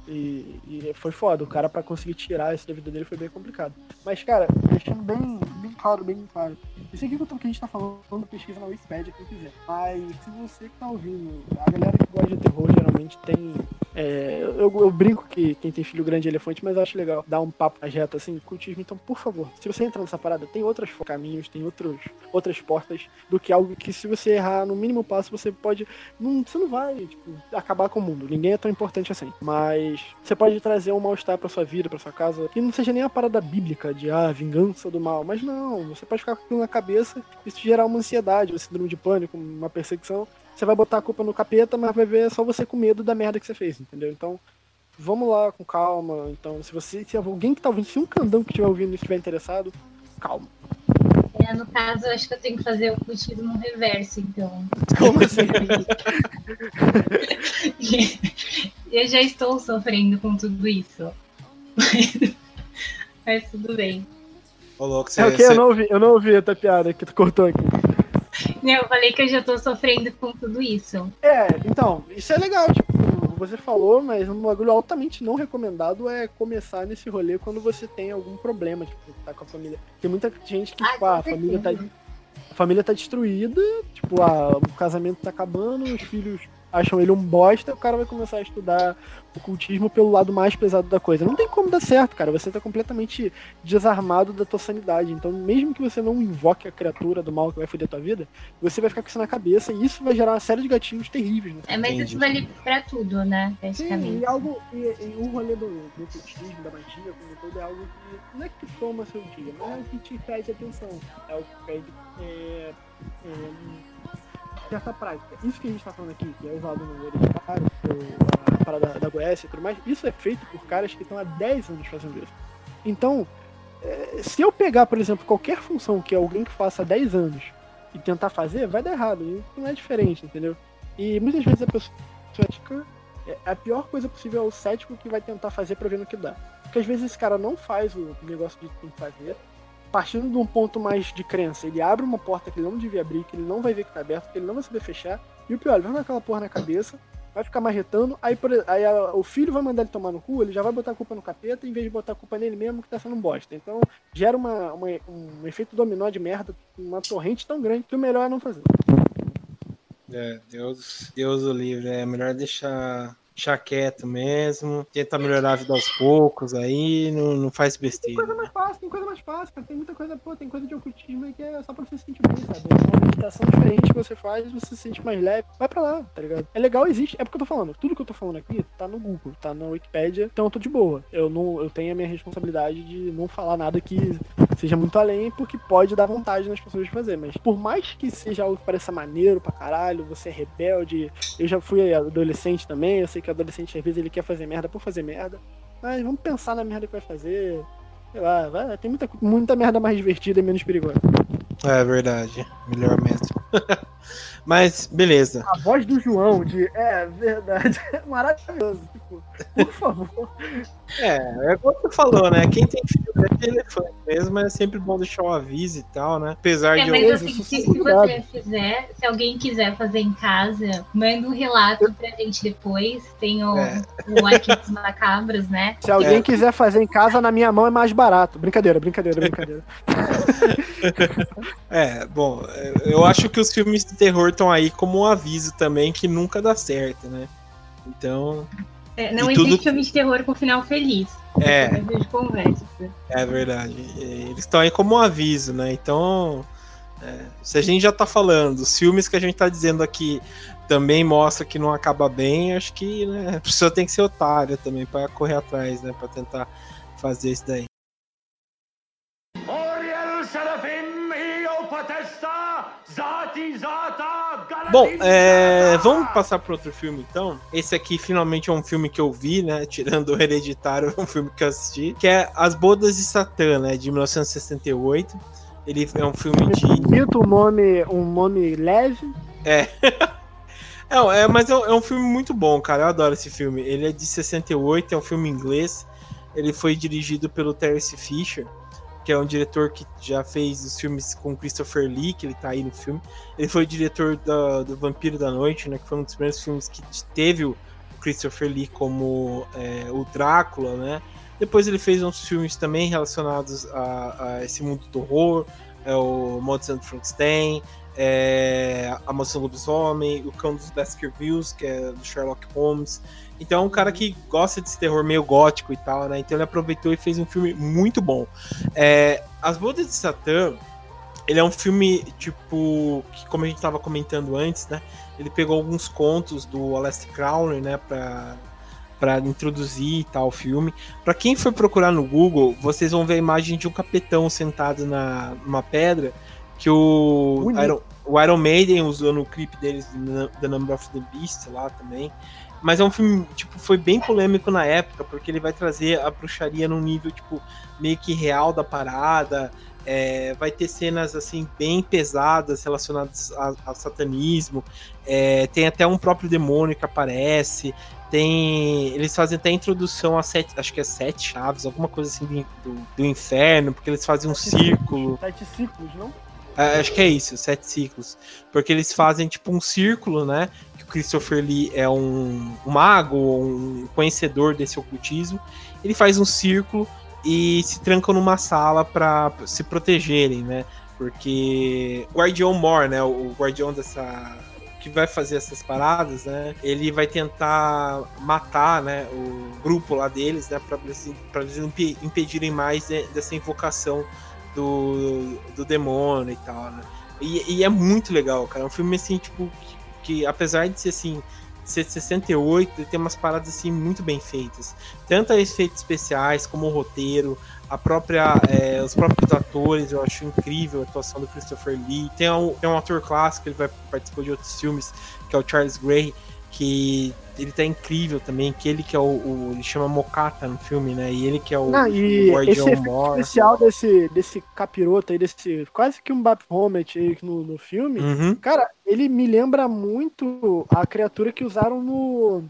E, e foi foda. O cara, pra conseguir tirar isso da vida dele, foi bem complicado. Mas, cara, deixando bem claro, bem claro. Isso aqui que a gente tá falando, pesquisa na Wikipedia, quem quiser. Mas se você que tá ouvindo, a galera que gosta de terror geralmente tem. é, eu, eu brinco que quem tem filho grande é elefante, mas eu acho legal dar um papo reto assim, cultismo. Então, por favor, se você entrar nessa parada, tem outros caminhos, tem outros, outras portas do que algo que se você errar no mínimo passo, você pode. Não, você não vai tipo, acabar com o mundo. Ninguém é tão importante assim. Mas você pode trazer um mal-estar pra sua vida, pra sua casa, que não seja nem a parada bíblica de ah, vingança do mal. Mas não, você pode ficar com aquilo na cabeça isso gerar uma ansiedade, um síndrome de pânico, uma perseguição. Você vai botar a culpa no capeta, mas vai ver só você com medo da merda que você fez, entendeu? Então, vamos lá com calma. Então, se você, se alguém que tá ouvindo, se um candão que estiver ouvindo estiver interessado, calma. É, no caso, acho que eu tenho que fazer o curtido no reverso, então. Como assim? eu já estou sofrendo com tudo isso. Mas tudo bem. Ô, louco, você, É o que? você- Eu não ouvi, eu não ouvi a tua piada que tu cortou aqui. Não, eu falei que eu já estou sofrendo com tudo isso. É, então, isso é legal, tipo, você falou, mas um bagulho altamente não recomendado é começar nesse rolê quando você tem algum problema, tipo, tá com a família. Tem muita gente que, Ah, tipo, ah, a família tá, a família tá destruída, tipo, ah, o casamento tá acabando, os filhos acham ele um bosta, o cara vai começar a estudar ocultismo pelo lado mais pesado da coisa. Não tem como dar certo, cara. Você tá completamente desarmado da tua sanidade. Então, mesmo que você não invoque a criatura do mal que vai foder tua vida, você vai ficar com isso na cabeça e isso vai gerar uma série de gatilhos terríveis. Né? É, mas Entendi. isso vale pra tudo, né? Sim, e algo. E, e o rolê do, do ocultismo, da magia, como todo, é algo que não é que toma seu dia, mas é algo que te pede atenção. É algo que pede é, é, certa prática. Isso que a gente tá falando aqui, que é usado no hereditário, a parada da Goécia e tudo mais, isso é feito por caras que estão há 10 anos fazendo isso. Então, é, se eu pegar, por exemplo, qualquer função que alguém que faça há 10 anos e tentar fazer, vai dar errado. Não é diferente, entendeu? E muitas vezes a pessoa cética, é, a pior coisa possível é o cético que vai tentar fazer pra ver no que dá. Porque às vezes esse cara não faz o negócio que tem que fazer, partindo de um ponto mais de crença, ele abre uma porta que ele não devia abrir, que ele não vai ver que tá aberto, que ele não vai saber fechar, e o pior, ele vai com aquela porra na cabeça, vai ficar marretando, aí, aí a- o filho vai mandar ele tomar no cu, ele já vai botar a culpa no capeta em vez de botar a culpa nele mesmo que tá sendo um bosta. Então gera uma, uma- um efeito dominó de merda, uma torrente tão grande que o melhor é não fazer. É, Deus, Deus o livre. É melhor deixar, deixar quieto mesmo. Tentar melhorar a vida aos poucos aí. Não, não faz Tem besteira. coisa mais fácil, tem coisa mais fácil, cara. Tem muita coisa, pô, tem coisa de ocultismo aí que é só pra você se sentir bem, sabe? É uma meditação diferente que você faz, você se sente mais leve. Vai pra lá, tá ligado? É legal, existe. É porque eu tô falando. Tudo que eu tô falando aqui tá no Google, tá na Wikipédia, então eu tô de boa. Eu não, eu tenho a minha responsabilidade de não falar nada que seja muito além, porque pode dar vontade nas pessoas de fazer. Mas por mais que seja algo que pareça maneiro pra caralho, você é rebelde. Eu já fui adolescente também, eu sei que adolescente às vezes ele quer fazer merda por fazer merda. Mas vamos pensar na merda que vai fazer. Sei lá, vai, tem muita, muita merda mais divertida e menos perigosa. É verdade. Melhor mesmo. Mas, beleza. A voz do João de é verdade é maravilhoso. Tipo, por favor. É, é como você falou, né? Quem tem filho é elefante mesmo, é sempre bom deixar o aviso e tal, né? Apesar É, de mas eu. assim, se, se você fizer, se alguém quiser fazer em casa, manda um relato pra gente depois. Tem o, É. o Arquivos Macabros, né? Se alguém É. quiser fazer em casa, na minha mão é mais barato. Brincadeira, brincadeira, brincadeira. É, bom, eu acho que os filmes de terror estão aí como um aviso também que nunca dá certo, né? Então, É, não E existe tudo- filme de terror com final feliz. é, É conversa. é verdade. Eles estão aí como um aviso, né? Então, é, se a gente já tá falando, os filmes que a gente tá dizendo aqui também mostra que não acaba bem, acho que né, a pessoa tem que ser otária também para correr atrás, né? Para tentar fazer isso daí. Oriel Serafim Io Potesta Zati Galatim Bom, é, vamos passar para outro filme então. Esse aqui finalmente é um filme que eu vi, né? Tirando o Hereditário, é um filme que eu assisti, que é As Bodas de Satã, né? De 1968. Ele é um filme de. Repito o nome, um nome leve. É, é, mas é, um- é um filme muito bom, cara. Eu adoro esse filme. Ele é de 68, é um filme inglês. Ele foi dirigido pelo Terence Fisher, que é um diretor que já fez os filmes com Christopher Lee, que ele tá aí no filme. Ele foi o diretor do Vampiro da Noite, né? Que foi um dos primeiros filmes que teve o Christopher Lee como é, o Drácula, né? Depois ele fez uns filmes também relacionados a, a esse mundo do horror, é o do Frankenstein, é, a Mansão Lobisomem, o Cão dos Baskervilles, que é do Sherlock Holmes. Então é um cara que gosta desse terror meio gótico e tal, né? Então ele aproveitou e fez um filme muito bom. É, As Bodas de Satã, ele é um filme, tipo, que como a gente tava comentando antes, né? Ele pegou alguns contos do Aleister Crowley, né, pra, pra introduzir e tal o filme. Pra quem for procurar no Google, vocês vão ver a imagem de um capetão sentado na, numa pedra que o. Iron, o Iron Maiden usou no clipe deles, The Number of the Beast, lá também. Mas é um filme, tipo, foi bem polêmico na época, porque ele vai trazer a bruxaria num nível, tipo, meio que real da parada. É, vai ter cenas, assim, bem pesadas relacionadas ao satanismo. É, tem até um próprio demônio que aparece. Tem. Eles fazem até a introdução a sete. Acho que é sete chaves, alguma coisa assim do, do, inferno, porque eles fazem um círculo. Sete ciclos, não? É, acho que é isso, sete ciclos. Porque eles fazem tipo um círculo, né? Que o Christopher Lee é um, um mago, um conhecedor desse ocultismo. Ele faz um círculo e se trancam numa sala para se protegerem, né? Porque o Guardião Mor, né? O guardião dessa. Que vai fazer essas paradas, né? Ele vai tentar matar, né? O grupo lá deles, né? Pra, eles- pra impedirem mais de- dessa invocação do, do demônio e tal, né? E, e é muito legal, cara. É um filme assim, tipo, que, que apesar de ser assim, ser de 68, ele tem umas paradas assim muito bem feitas. Tanto efeitos especiais como o roteiro, a própria, é, os próprios atores, eu acho incrível a atuação do Christopher Lee. Tem um, tem um ator clássico, ele vai participar de outros filmes, que é o Charles Gray, que ele tá incrível também, que ele que é o, o- ele chama Mokata no filme, né? E ele que é o, Não, e o Guardião esse Mor. especial desse, desse capiroto aí, desse quase que um Baphomet aí no, no filme, Uhum. cara, ele me lembra muito a criatura que usaram no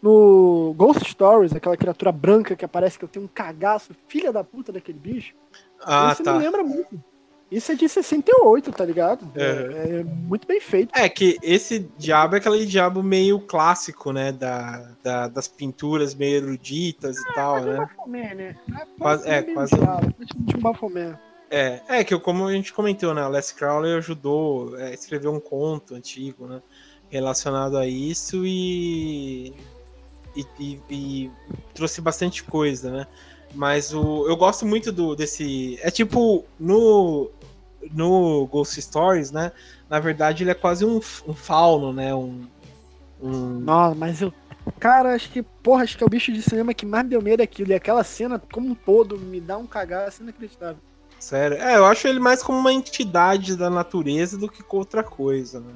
no Ghost Stories, aquela criatura branca que aparece que eu tenho um cagaço, filha da puta daquele bicho. Ah, Esse tá. me lembra muito. Isso é de 68, tá ligado? É. É, é muito bem feito. É que esse diabo é aquele diabo meio clássico, né? Da, da- das pinturas meio eruditas e tal, um né? Bafomé, né? Quase- é, bem quase diabo, um Bafomé. É, é que como a gente comentou, né? Les Crowley ajudou a escrever um conto antigo, né? Relacionado a isso e, e, e- e trouxe bastante coisa, né? Mas o, eu gosto muito do desse. É tipo no no Ghost Stories, né? Na verdade, ele é quase um, um fauno, né? Um, um Nossa, mas eu. Cara, acho que, porra, acho que é o bicho de cinema que mais deu medo é aquilo. E aquela cena, como um todo, me dá um cagaço inacreditável. sério. É, eu acho ele mais como uma entidade da natureza do que com outra coisa, né?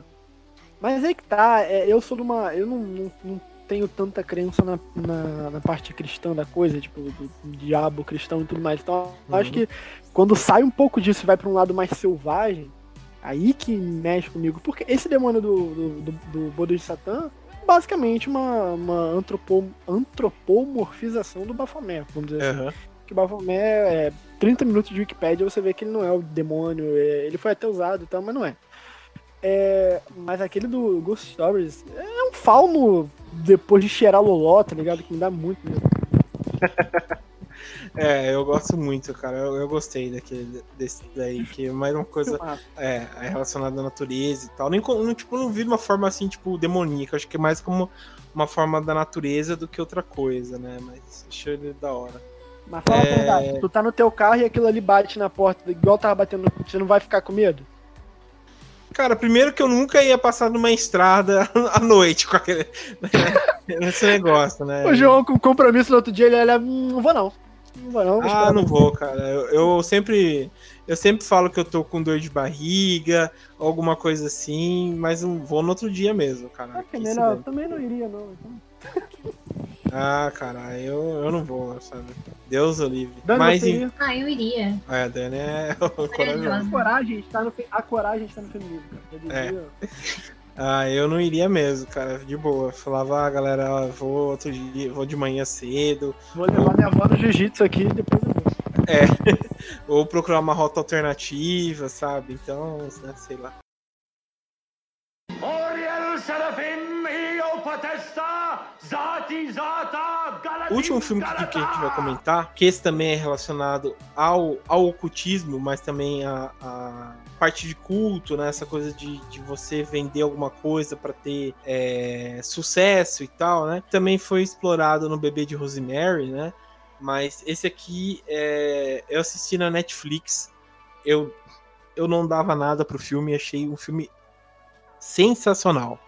Mas aí que tá, é, eu sou de uma. Eu não, não, não tenho tanta crença na, na, na parte cristã da coisa, tipo, do, diabo cristão e tudo mais. Então, eu acho Uhum. que quando sai um pouco disso e vai pra um lado mais selvagem, aí que mexe comigo. Porque esse demônio do, do, do, do Bodo de Satã, basicamente uma, uma antropo, antropomorfização do Bafomé, vamos dizer assim. Aham. Que o Baphomet é 30 minutos de Wikipedia, você vê que ele não é o demônio, é- ele foi até usado e tal, mas não é. É, mas aquele do Ghost Stories é um fauno depois de cheirar loló, tá ligado? Que me dá muito medo. É, eu gosto muito, cara. Eu, eu gostei daquele desse daí, que é mais uma coisa é, é relacionada à natureza e tal. Nem, não, tipo, não vi de uma forma assim, tipo, demoníaca. Acho que é mais como uma forma da natureza do que outra coisa, né? Mas achei ele da hora. Mas fala É. a verdade, tu tá no teu carro e aquilo ali bate na porta, igual tava batendo, no- você não vai ficar com medo? Cara, primeiro que eu nunca ia passar numa estrada à noite com aquele. Esse negócio, né? O João com compromisso no outro dia, ele olha, "Hum, não vou não. Não vou não, vou Ah, esperar." não vou, cara. Eu, eu sempre. Eu sempre falo que eu tô com dor de barriga, alguma coisa assim, mas não vou no outro dia mesmo, cara. Ah, que melhor, eu também não iria não. então. Ah, cara, eu, eu não vou, sabe? Deus o livre. Dani, Mas, em-? Ah, eu iria. é, a Dani é. A coragem está no, a coragem está no feminismo, cara. Já É. Ah, eu não iria mesmo, cara, de boa. Falava, ah, galera, ó, vou outro dia, vou de manhã cedo, Vou levar minha avó no jiu-jitsu aqui e depois eu vou. ou procurar uma rota alternativa, sabe? Então, né, sei lá. Oriel Serafim O último filme que, que a gente vai comentar, que esse também é relacionado ao, ao ocultismo, mas também a, a parte de culto, né? Essa coisa de, de você vender alguma coisa para ter é, sucesso e tal, né? Também foi explorado no Bebê de Rosemary, né? Mas esse aqui é, eu assisti na Netflix. Eu, eu não dava nada pro filme, achei um filme sensacional.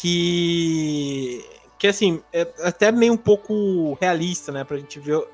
Que que assim, é até meio um pouco realista, né, pra gente ver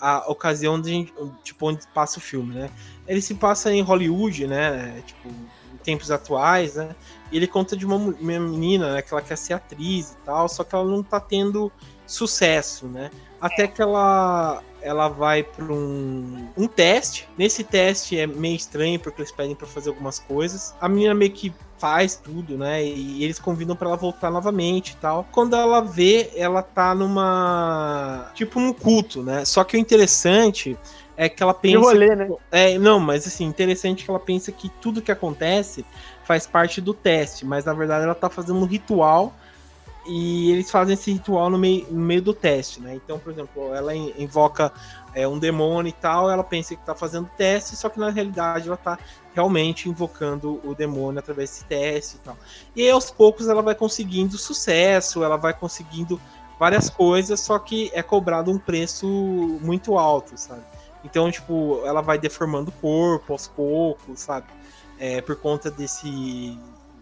a ocasião de gente, tipo onde passa o filme, né? Ele se passa em Hollywood, né, tipo, em tempos atuais, né? E ele conta de uma, uma menina, né, que ela quer ser atriz e tal, só que ela não tá tendo sucesso, né? Até que ela ela vai para um, um teste. Nesse teste é meio estranho porque eles pedem para fazer algumas coisas. A menina meio que faz tudo, né? E eles convidam para ela voltar novamente e tal. Quando ela vê, ela tá numa tipo num culto, né? Só que o interessante é que ela pensa rolê, né? é, não, mas assim, interessante que ela pensa que tudo que acontece faz parte do teste, mas na verdade ela tá fazendo um ritual e eles fazem esse ritual no meio, no meio do teste, né? Então, por exemplo, ela in- invoca é, um demônio e tal, ela pensa que tá fazendo teste, só que na realidade ela tá realmente invocando o demônio através desse teste e tal. E aí, aos poucos ela vai conseguindo sucesso, ela vai conseguindo várias coisas, só que é cobrado um preço muito alto, sabe? Então, tipo, ela vai deformando o corpo aos poucos, sabe? É, por conta desse,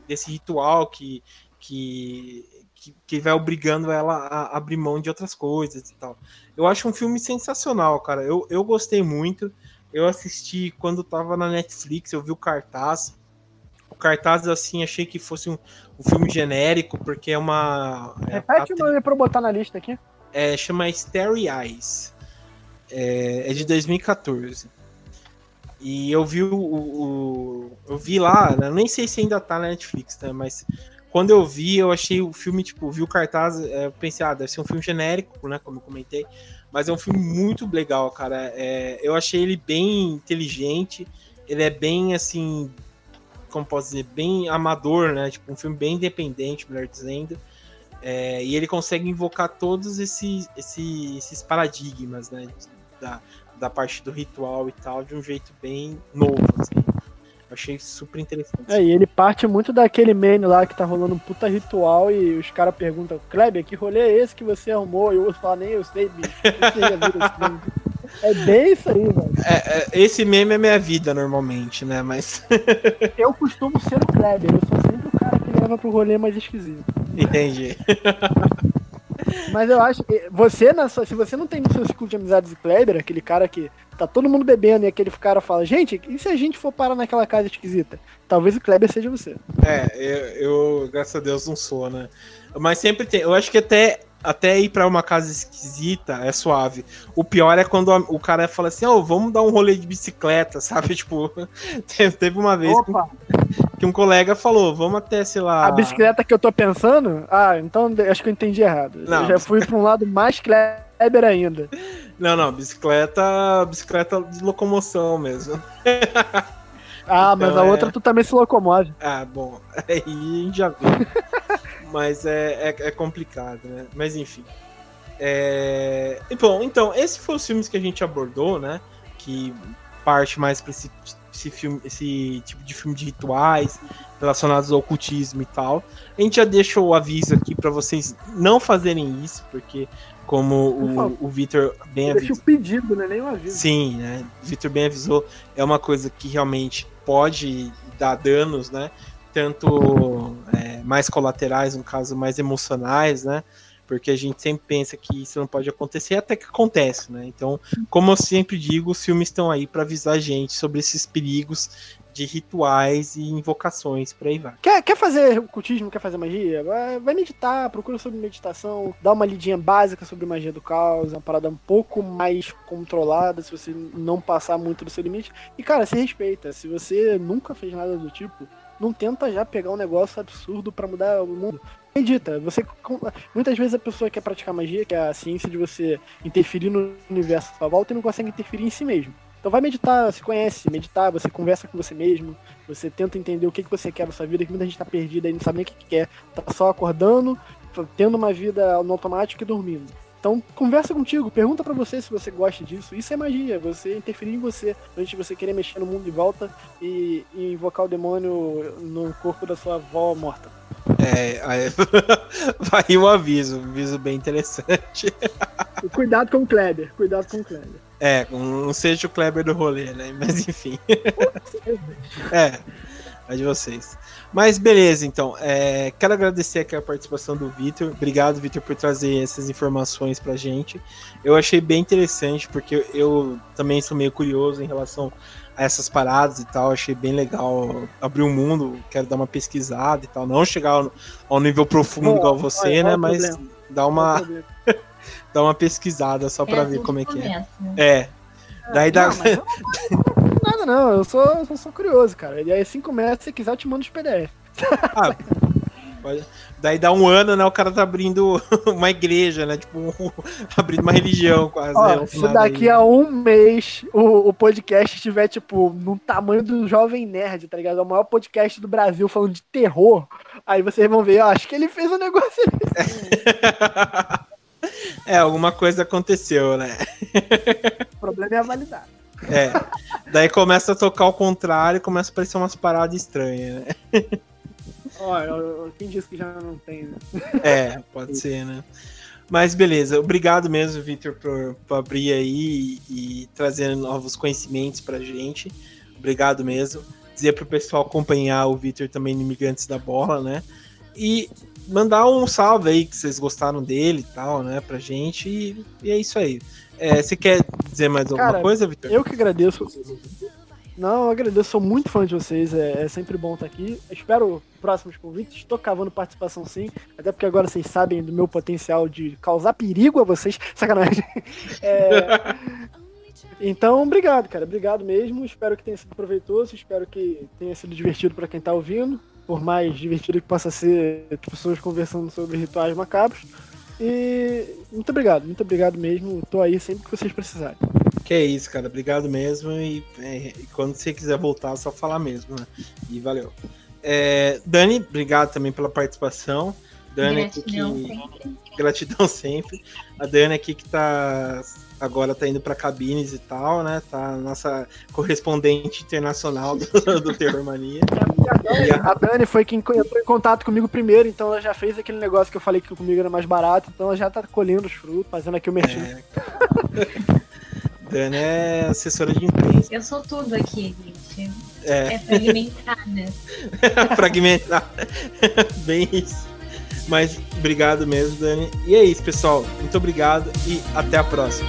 desse ritual que, que, que, que vai obrigando ela a abrir mão de outras coisas e tal. Eu acho um filme sensacional, cara. Eu, eu gostei muito. Eu assisti quando tava na Netflix, eu vi o cartaz. O cartaz, assim, achei que fosse um, um filme genérico, porque é uma. É, Repete o nome pra eu botar na lista aqui. é, chama Starry Eyes. É, é de 2014. E eu vi o, o- eu vi lá, né, nem sei se ainda tá na Netflix, né, mas quando eu vi, eu achei o filme, tipo, vi o cartaz, é, pensei, ah, deve ser um filme genérico, né, como eu comentei, mas é um filme muito legal, cara. É, eu achei ele bem inteligente, ele é bem assim, como posso dizer, bem amador, né? Tipo, um filme bem independente, melhor dizendo. É, e ele consegue invocar todos esses, esses, esses paradigmas, né? Da, da parte do ritual e tal, de um jeito bem novo, assim. Achei super interessante. É, e ele parte muito daquele meme lá que tá rolando um puta ritual e os caras perguntam, Kleber, que rolê é esse que você arrumou? E o outro fala, nem eu sei, bicho. É bem isso aí, velho. É, é, esse meme é minha vida normalmente, né? Mas. eu costumo ser o Kleber, eu sou sempre o cara que leva pro rolê mais esquisito. Entendi. Mas eu acho que você, na sua, se você não tem no seu ciclo de amizades o Kleber, aquele cara que tá todo mundo bebendo e aquele cara fala, gente, e se a gente for parar naquela casa esquisita? Talvez o Kleber seja você. É, eu, eu graças a Deus, não sou, né? Mas sempre tem. Eu acho que até até ir para uma casa esquisita é suave. O pior é quando o cara fala assim: Ó, oh, vamos dar um rolê de bicicleta, sabe? Tipo, teve uma vez que, que, um colega falou: vamos até, sei lá. A bicicleta que eu tô pensando? Ah, então acho que eu entendi errado. Não. Eu já fui para um lado mais Kleber ainda. Não, não, bicicleta, bicicleta de locomoção mesmo. Ah, então, mas a é... outra tu também se locomove. Ah, bom, aí a gente já viu. mas é, é, é, complicado, né? Mas enfim. É... Bom, então, esses foram os filmes que a gente abordou, né? Que parte mais para esse, esse, filme, esse tipo de filme de rituais relacionados ao ocultismo e tal. A gente já deixou o aviso aqui para vocês não fazerem isso, porque como o, o Vitor bem avisou. Deixa o pedido, né? Nem o aviso. Sim, né? O Vitor bem avisou. É uma coisa que realmente pode dar danos, né? Tanto é, mais colaterais, no caso, mais emocionais, né? Porque a gente sempre pensa que isso não pode acontecer, até que acontece, né? Então, como eu sempre digo, os filmes estão aí para avisar a gente sobre esses perigos de rituais e invocações, por aí vai. Quer, quer fazer cultismo, quer fazer magia? Vai, vai, meditar, procura sobre meditação, dá uma lidinha básica sobre magia do caos, uma parada um pouco mais controlada, se você não passar muito do seu limite. E, cara, se respeita. Se você nunca fez nada do tipo, não tenta já pegar um negócio absurdo para mudar o mundo. Medita. Você, muitas vezes a pessoa quer praticar magia, que é a ciência de você interferir no universo à sua volta, e não consegue interferir em si mesmo. Então vai meditar, se conhece, meditar, você conversa com você mesmo, você tenta entender o que, que você quer na sua vida, que muita gente tá perdida aí, não sabe nem o que, que quer, tá só acordando, tendo uma vida no automático e dormindo. Então, conversa contigo, pergunta para você se você gosta disso. Isso é magia, você interferir em você, antes de você querer mexer no mundo de volta e, e invocar o demônio no corpo da sua avó morta. É, aí, vai um aviso, um aviso bem interessante. cuidado com o Kleber, cuidado com o Kleber. É, não seja o Kleber do rolê, né? Mas enfim. é, é de vocês. Mas beleza, então. É, quero agradecer aqui a participação do Vitor. Obrigado, Vitor, por trazer essas informações pra gente. Eu achei bem interessante, porque eu também sou meio curioso em relação a essas paradas e tal. Achei bem legal abrir o um mundo, quero dar uma pesquisada e tal. Não chegar ao, ao nível profundo igual você, né? Mas problema. dar uma. dar uma pesquisada só pra é, ver como é que é. É. Daí dá. Não, nada, não. Eu sou, eu sou curioso, cara. E aí assim começa, se quiser, eu te mando os PDF. Ah, Daí dá um ano, né? O cara tá abrindo uma igreja, né? Tipo, um, abrindo uma religião quase. Ó, né, se daqui aí. a um mês o, o podcast estiver, tipo, no tamanho do Jovem Nerd, tá ligado? É o maior podcast do Brasil falando de terror. Aí vocês vão ver, ó, acho que ele fez um negócio assim. É, alguma coisa aconteceu, né? O problema é a validade. É. Daí começa a tocar ao contrário e começa a aparecer umas paradas estranhas, né? Olha, quem disse que já não tem, né? É, pode ser, né? Mas beleza, obrigado mesmo, Victor, por, por abrir aí e, e trazer novos conhecimentos pra gente. Obrigado mesmo. Dizer pro pessoal acompanhar o Victor também no Imigrantes da Bola, né? E mandar um salve aí que vocês gostaram dele e tal, né, pra gente. E, e é isso aí. É, você quer dizer mais alguma Cara, coisa, Vitor? Eu que agradeço. Não, eu agradeço, sou muito fã de vocês, é, é sempre bom estar aqui. Espero próximos convites, estou cavando participação sim, até porque agora vocês sabem do meu potencial de causar perigo a vocês. Sacanagem. É, então, obrigado, cara, obrigado mesmo. Espero que tenha sido proveitoso, espero que tenha sido divertido para quem está ouvindo por mais divertido que possa ser pessoas conversando sobre rituais macabros. E muito obrigado, muito obrigado mesmo. Tô aí sempre que vocês precisarem. Que é isso, cara. Obrigado mesmo. E, é, quando você quiser voltar, é só falar mesmo, né? E valeu. É, Dani, obrigado também pela participação. Dani Gratidão que... sempre. Gratidão sempre. A Dani aqui que tá agora tá indo para cabines e tal, né? Tá nossa correspondente internacional do, do Terror Mania. E a- A Dani foi quem entrou em contato comigo primeiro, então ela já fez aquele negócio que eu falei que comigo era mais barato, então ela já tá colhendo os frutos, fazendo aqui o merchan. É. Dani é assessora de imprensa. Eu sou tudo aqui, gente. É, É fragmentada. fragmentar. Bem isso. Mas obrigado mesmo, Dani. E é isso, pessoal. Muito obrigado e até a próxima.